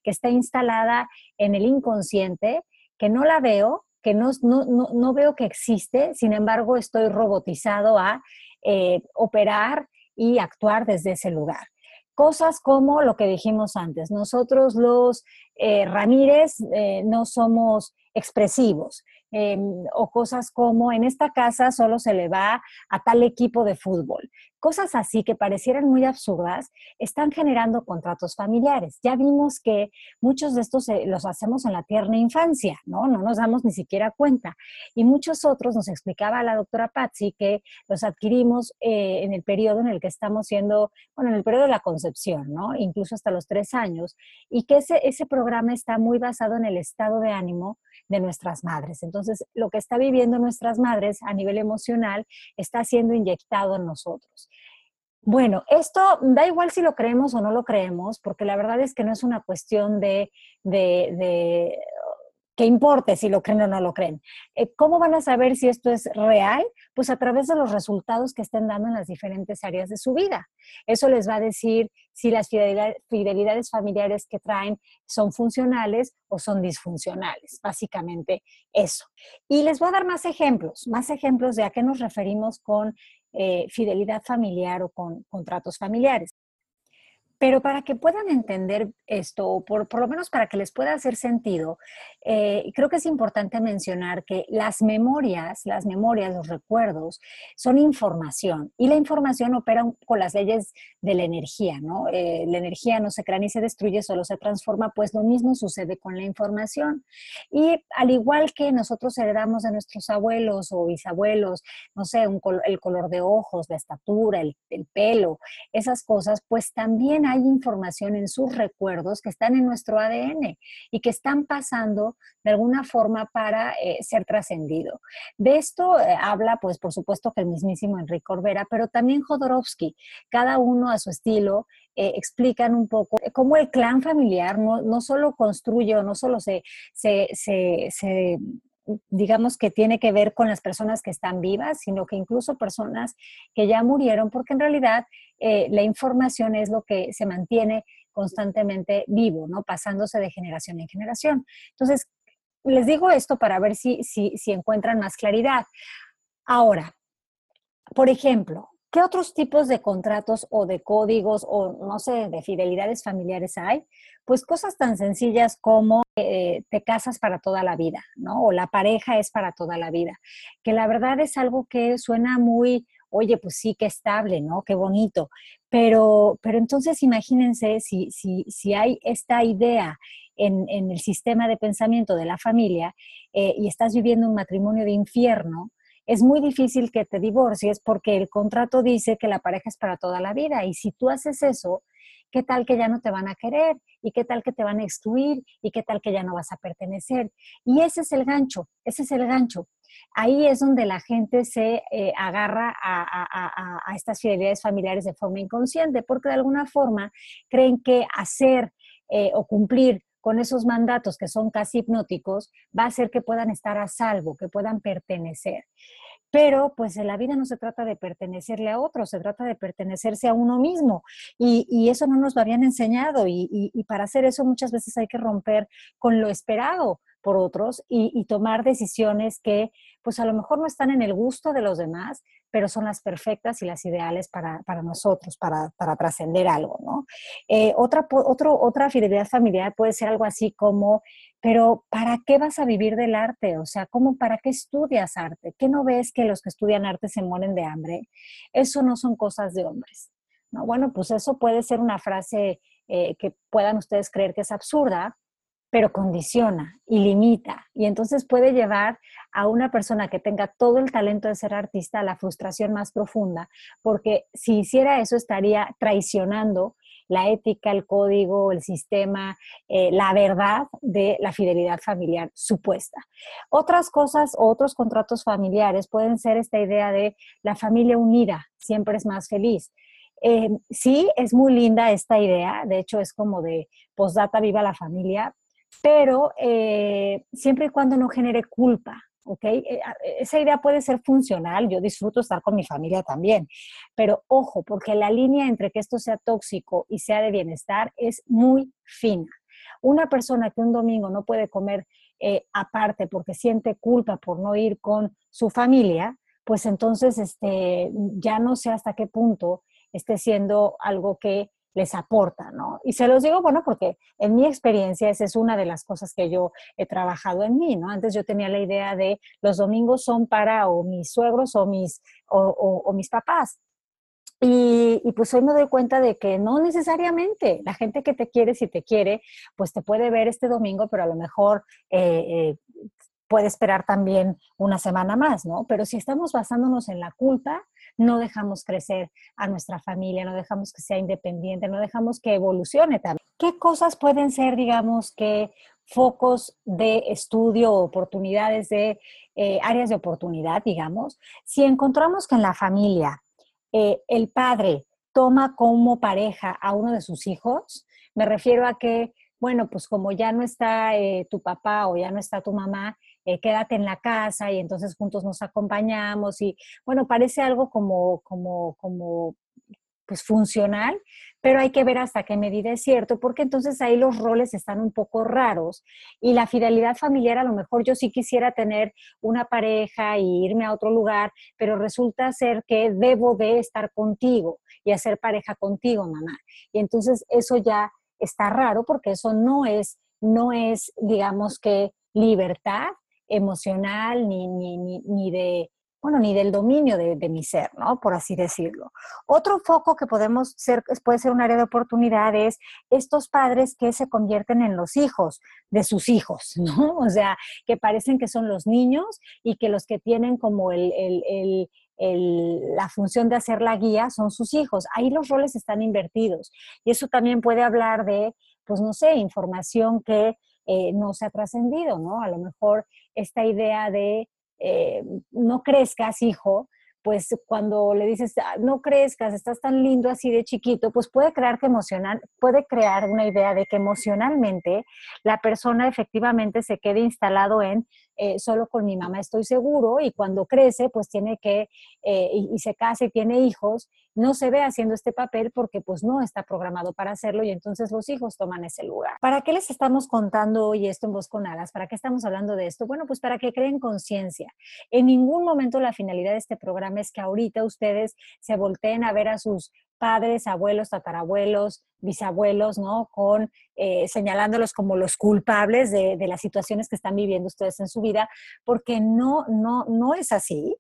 que está instalada en el inconsciente, que no la veo, que no, no, veo que existe, sin embargo estoy robotizado a eh, operar y actuar desde ese lugar. Cosas como lo que dijimos antes, nosotros los eh, Ramírez eh, no somos expresivos. Em, o cosas como en esta casa solo se le va a tal equipo de fútbol. Cosas así que parecieran muy absurdas están generando contratos familiares. Ya vimos que muchos de estos eh, los hacemos en la tierna infancia, ¿no? No nos damos ni siquiera cuenta. Y muchos otros, nos explicaba la doctora Patsy, que los adquirimos eh, en el periodo en el que estamos siendo, bueno, en el periodo de la concepción, ¿no? Incluso hasta los tres años. Y que ese, ese programa está muy basado en el estado de ánimo de nuestras madres. Entonces, lo que está viviendo nuestras madres a nivel emocional está siendo inyectado en nosotros. Bueno, esto da igual si lo creemos o no lo creemos, porque la verdad es que no es una cuestión de, de, que importe si lo creen o no lo creen. Eh, ¿Cómo van a saber si esto es real? Pues a través de los resultados que estén dando en las diferentes áreas de su vida. Eso les va a decir si las fidelidades familiares que traen son funcionales o son disfuncionales. Básicamente eso. Y les voy a dar más ejemplos, más ejemplos de a qué nos referimos con eh, fidelidad familiar o con contratos familiares. Pero para que puedan entender esto, o por, lo menos para que les pueda hacer sentido, eh, creo que es importante mencionar que las memorias, las memorias, los recuerdos, son información y la información opera con las leyes de la energía, ¿no? Eh, la energía no se crea ni se destruye, solo se transforma, pues lo mismo sucede con la información. Y al igual que nosotros heredamos de nuestros abuelos o bisabuelos, no sé, el color de ojos, la estatura, el, el pelo, esas cosas, pues también hay información en sus recuerdos que están en nuestro ADN y que están pasando de alguna forma para eh, ser trascendido. De esto eh, habla, pues, por supuesto que el mismísimo Enrique Corbera, pero también Jodorowsky, cada uno a su estilo, eh, explican un poco cómo el clan familiar no, no solo construye o no solo se, se digamos que tiene que ver con las personas que están vivas, sino que incluso personas que ya murieron, porque en realidad eh, la información es lo que se mantiene constantemente vivo, ¿no? Pasándose de generación en generación. Entonces, les digo esto para ver si, si, si encuentran más claridad. Ahora, por ejemplo, ¿qué otros tipos de contratos o de códigos o, no sé, de fidelidades familiares hay? Pues cosas tan sencillas como eh, te casas para toda la vida, ¿no? O la pareja es para toda la vida, que la verdad es algo que suena muy, oye, pues sí, qué estable, ¿no? Qué bonito. Pero, pero entonces imagínense si, si, si hay esta idea en, en, el sistema de pensamiento de la familia eh, y estás viviendo un matrimonio de infierno, es muy difícil que te divorcies porque el contrato dice que la pareja es para toda la vida y si tú haces eso, ¿qué tal que ya no te van a querer? ¿Y qué tal que te van a excluir? ¿Y qué tal que ya no vas a pertenecer? Y ese es el gancho, ese es el gancho. ahí es donde la gente se eh, agarra a, estas fidelidades familiares de forma inconsciente, porque de alguna forma creen que hacer eh, o cumplir con esos mandatos que son casi hipnóticos va a hacer que puedan estar a salvo, que puedan pertenecer. Pero pues en la vida no se trata de pertenecerle a otro, se trata de pertenecerse a uno mismo. Y, eso no nos lo habían enseñado. Y, y, para hacer eso muchas veces hay que romper con lo esperado por otros y, tomar decisiones que pues a lo mejor no están en el gusto de los demás, pero son las perfectas y las ideales para, nosotros, para, trascender algo, ¿no? Eh, otra, otro, otra fidelidad familiar puede ser algo así como, pero ¿para qué vas a vivir del arte? O sea, ¿cómo, ¿para qué estudias arte? ¿Qué no ves que los que estudian arte se mueren de hambre? Eso no son cosas de hombres. ¿no? Bueno, pues eso puede ser una frase eh, que puedan ustedes creer que es absurda, pero condiciona y limita. Y entonces puede llevar a una persona que tenga todo el talento de ser artista a la frustración más profunda, porque si hiciera eso estaría traicionando la ética, el código, el sistema, eh, la verdad de la fidelidad familiar supuesta. Otras cosas, otros contratos familiares pueden ser esta idea de la familia unida siempre es más feliz. Eh, sí, es muy linda esta idea, de hecho es como de postdata viva la familia, pero eh, siempre y cuando no genere culpa, ¿ok? Eh, esa idea puede ser funcional, yo disfruto estar con mi familia también, pero ojo, porque la línea entre que esto sea tóxico y sea de bienestar es muy fina. Una persona que un domingo no puede comer eh, aparte porque siente culpa por no ir con su familia, pues entonces este, ya no sé hasta qué punto esté siendo algo que les aporta, ¿no? Y se los digo, bueno, porque en mi experiencia esa es una de las cosas que yo he trabajado en mí, ¿no? Antes yo tenía la idea de los domingos son para o mis suegros o mis, o, mis papás. Y, pues hoy me doy cuenta de que no necesariamente la gente que te quiere, si te quiere, pues te puede ver este domingo, pero a lo mejor eh, eh, puede esperar también una semana más, ¿no? Pero si estamos basándonos en la culpa, no dejamos crecer a nuestra familia, no dejamos que sea independiente, no dejamos que evolucione también. ¿Qué cosas pueden ser, digamos, que focos de estudio, oportunidades de eh, áreas de oportunidad, digamos? Si encontramos que en la familia eh, el padre toma como pareja a uno de sus hijos, me refiero a que, bueno, pues como ya no está eh, tu papá o ya no está tu mamá, eh, quédate en la casa y entonces juntos nos acompañamos y bueno, parece algo como, como, como pues funcional, pero hay que ver hasta qué medida es cierto, porque entonces ahí los roles están un poco raros y la fidelidad familiar a lo mejor yo sí quisiera tener una pareja y irme a otro lugar, pero resulta ser que debo de estar contigo y hacer pareja contigo, mamá. Y entonces eso ya está raro porque eso no es, no es, digamos que libertad, emocional ni, ni, ni, de, bueno, ni del dominio de, mi ser, ¿no? Por así decirlo. Otro foco que podemos ser, puede ser un área de oportunidad es estos padres que se convierten en los hijos de sus hijos, (laughs) ¿no? O sea, que parecen que son los niños y que los que tienen como el, el, el, la función de hacer la guía son sus hijos. Ahí los roles están invertidos. Y eso también puede hablar de, pues no sé, información que eh, no se ha trascendido, ¿no? A lo mejor esta idea de eh, no crezcas, hijo, pues cuando le dices, ah, no crezcas, estás tan lindo así de chiquito, pues puede crear que emocional, puede crear una idea de que emocionalmente la persona efectivamente se quede instalado en eh, solo con mi mamá estoy seguro y cuando crece pues tiene que eh, y, se casa y tiene hijos, no se ve haciendo este papel porque pues no está programado para hacerlo y entonces los hijos toman ese lugar. ¿Para qué les estamos contando hoy esto en Voz con Alas? ¿Para qué estamos hablando de esto? Bueno, pues para que creen conciencia. En ningún momento la finalidad de este programa es que ahorita ustedes se volteen a ver a sus padres, abuelos, tatarabuelos, bisabuelos, ¿no? Con eh, señalándolos como los culpables de, de, las situaciones que están viviendo ustedes en su vida, porque no, no, no es así.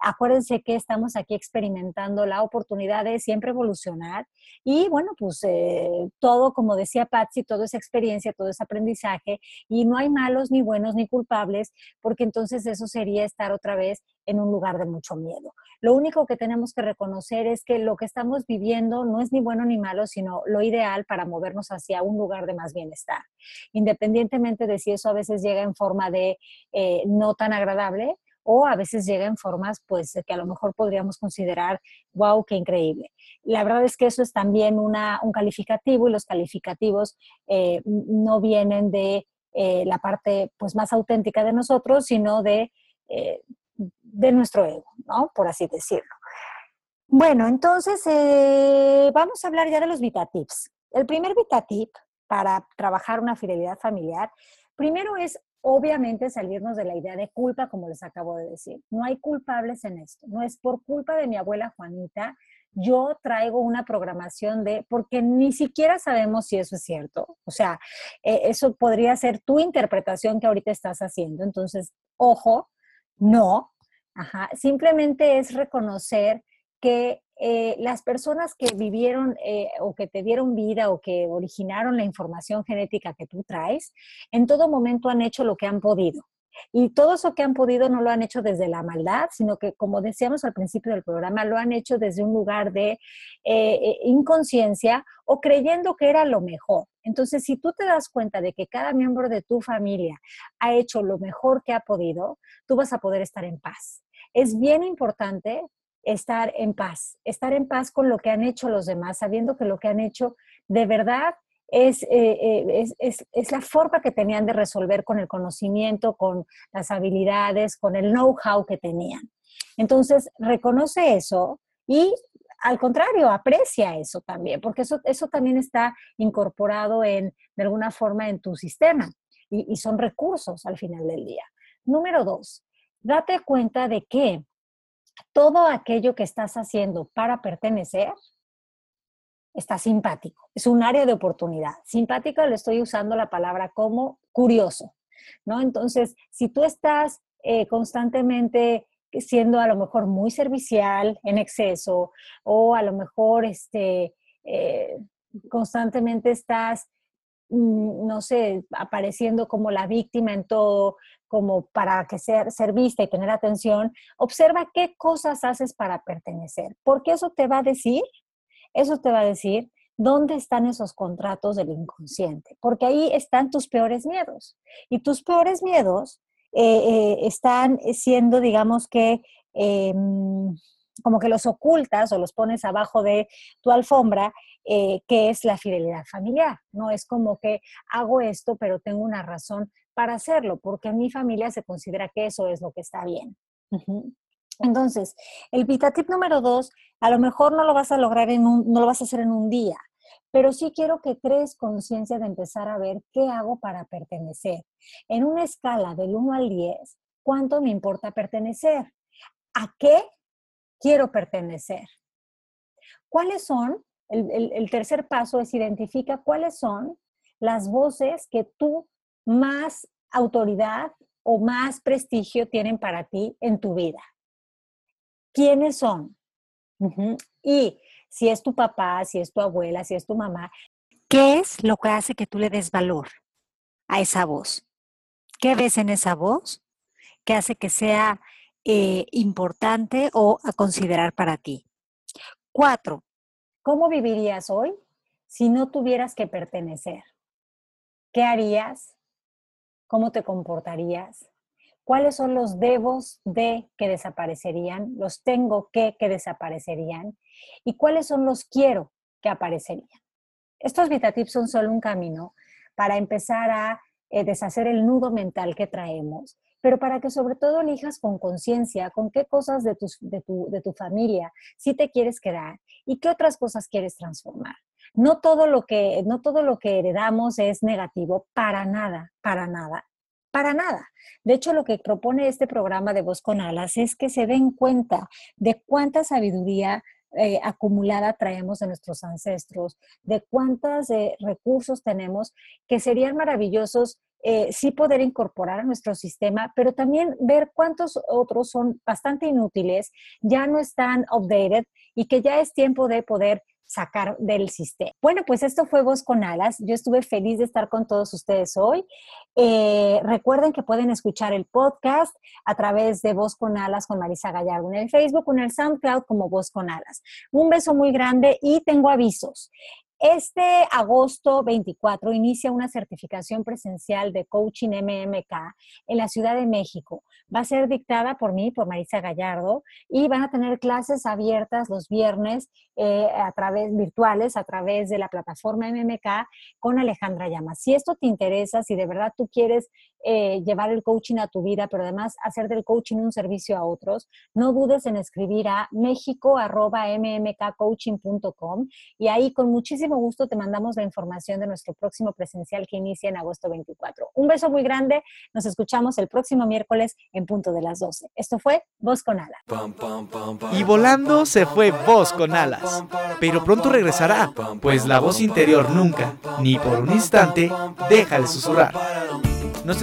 Acuérdense que estamos aquí experimentando la oportunidad de siempre evolucionar y bueno, pues eh, todo, como decía Patsy, todo es experiencia, todo es aprendizaje y no hay malos ni buenos ni culpables porque entonces eso sería estar otra vez en un lugar de mucho miedo. Lo único que tenemos que reconocer es que lo que estamos viviendo no es ni bueno ni malo, sino lo ideal para movernos hacia un lugar de más bienestar. Independientemente de si eso a veces llega en forma de eh, no tan agradable, o a veces llega en formas pues que a lo mejor podríamos considerar, wow, qué increíble. La verdad es que eso es también una, un calificativo y los calificativos eh, no vienen de eh, la parte pues más auténtica de nosotros, sino de, eh, de nuestro ego, ¿no? Por así decirlo. Bueno, entonces vamos a hablar ya de los VitaTips. El primer VitaTip para trabajar una fidelidad familiar, primero es obviamente salirnos de la idea de culpa, como les acabo de decir. No hay culpables en esto. No es por culpa de mi abuela Juanita. Yo traigo una programación de, porque ni siquiera sabemos si eso es cierto. O sea, eh, eso podría ser tu interpretación que ahorita estás haciendo. Entonces, ojo, no. Simplemente es reconocer que eh, las personas que vivieron eh, o que te dieron vida o que originaron la información genética que tú traes, en todo momento han hecho lo que han podido. Y todo eso que han podido no lo han hecho desde la maldad, sino que, como decíamos al principio del programa, lo han hecho desde un lugar de eh, inconsciencia o creyendo que era lo mejor. Entonces, si tú te das cuenta de que cada miembro de tu familia ha hecho lo mejor que ha podido, tú vas a poder estar en paz. Es bien importante estar en paz, estar en paz con lo que han hecho los demás, sabiendo que lo que han hecho de verdad es, eh, eh, es, la forma que tenían de resolver con el conocimiento, con las habilidades, con el know-how que tenían. Entonces, reconoce eso y al contrario, aprecia eso también, porque eso, eso también está incorporado en, de alguna forma en tu sistema y son recursos al final del día. Número dos, date cuenta de que todo aquello que estás haciendo para pertenecer está simpático. Es un área de oportunidad. Simpático le estoy usando la palabra como curioso, ¿no? Entonces, si tú estás eh, constantemente siendo a lo mejor muy servicial en exceso o a lo mejor este, eh, constantemente estás no sé, apareciendo como la víctima en todo, como para que ser, ser vista y tener atención, observa qué cosas haces para pertenecer, porque eso te va a decir, eso te va a decir dónde están esos contratos del inconsciente, porque ahí están tus peores miedos. Y tus peores miedos eh, eh, están siendo, digamos que, em, como que los ocultas o los pones abajo de tu alfombra, eh, es la fidelidad familiar. No es como que hago esto, pero tengo una razón para hacerlo, porque en mi familia se considera que eso es lo que está bien. Entonces, el VitaTip número dos, a lo mejor no lo vas a lograr en un, no lo vas a hacer en un día, pero sí quiero que crees conciencia de empezar a ver qué hago para pertenecer. En una escala del 1 al 10, ¿cuánto me importa pertenecer? ¿A qué quiero pertenecer. ¿Cuáles son? El, tercer paso es identifica cuáles son las voces que tú más autoridad o más prestigio tienen para ti en tu vida. ¿Quiénes son? Y si es tu papá, si es tu abuela, si es tu mamá, ¿qué es lo que hace que tú le des valor a esa voz? ¿Qué ves en esa voz que hace que sea eh, importante o a considerar para ti. Cuatro, ¿cómo vivirías hoy si no tuvieras que pertenecer? ¿Qué harías? ¿Cómo te comportarías? ¿Cuáles son los debos de que desaparecerían? ¿Los tengo que que desaparecerían? ¿Y cuáles son los quiero que aparecerían? Estos VitaTips son solo un camino para empezar a eh, deshacer el nudo mental que traemos pero para que sobre todo elijas con conciencia con qué cosas de tu, de, tu, de tu familia sí te quieres quedar y qué otras cosas quieres transformar. No todo lo que, no todo lo que heredamos es negativo, para nada, para nada, para nada. De hecho, lo que propone este programa de Voz con Alas es que se den cuenta de cuánta sabiduría eh, acumulada traemos de nuestros ancestros, de cuántos eh, recursos tenemos que serían maravillosos eh, sí poder incorporar a nuestro sistema, pero también ver cuántos otros son bastante inútiles, ya no están updated y que ya es tiempo de poder sacar del sistema. Bueno, pues esto fue Voz con Alas. Yo estuve feliz de estar con todos ustedes hoy. Eh, recuerden que pueden escuchar el podcast a través de Voz con Alas con Marisa Gallardo en el Facebook en el SoundCloud como Voz con Alas. Un beso muy grande y tengo avisos. Este agosto 24 inicia una certificación presencial de coaching MMK en la Ciudad de México. Va a ser dictada por mí, por Marisa Gallardo, y van a tener clases abiertas los viernes eh, a través virtuales, a través de la plataforma MMK con Alejandra Llamas. Si esto te interesa, si de verdad tú quieres eh, llevar el coaching a tu vida, pero además hacer del coaching un servicio a otros, no dudes en escribir a mexico.mmkcoaching.com y ahí con muchísimo gusto te mandamos la información de nuestro próximo presencial que inicia en agosto 24. Un beso muy grande, nos escuchamos el próximo miércoles en punto de las 12. Esto fue Voz con Alas. Y volando se fue Voz con Alas, pero pronto regresará, pues la voz interior nunca, ni por un instante, deja de susurrar. Nos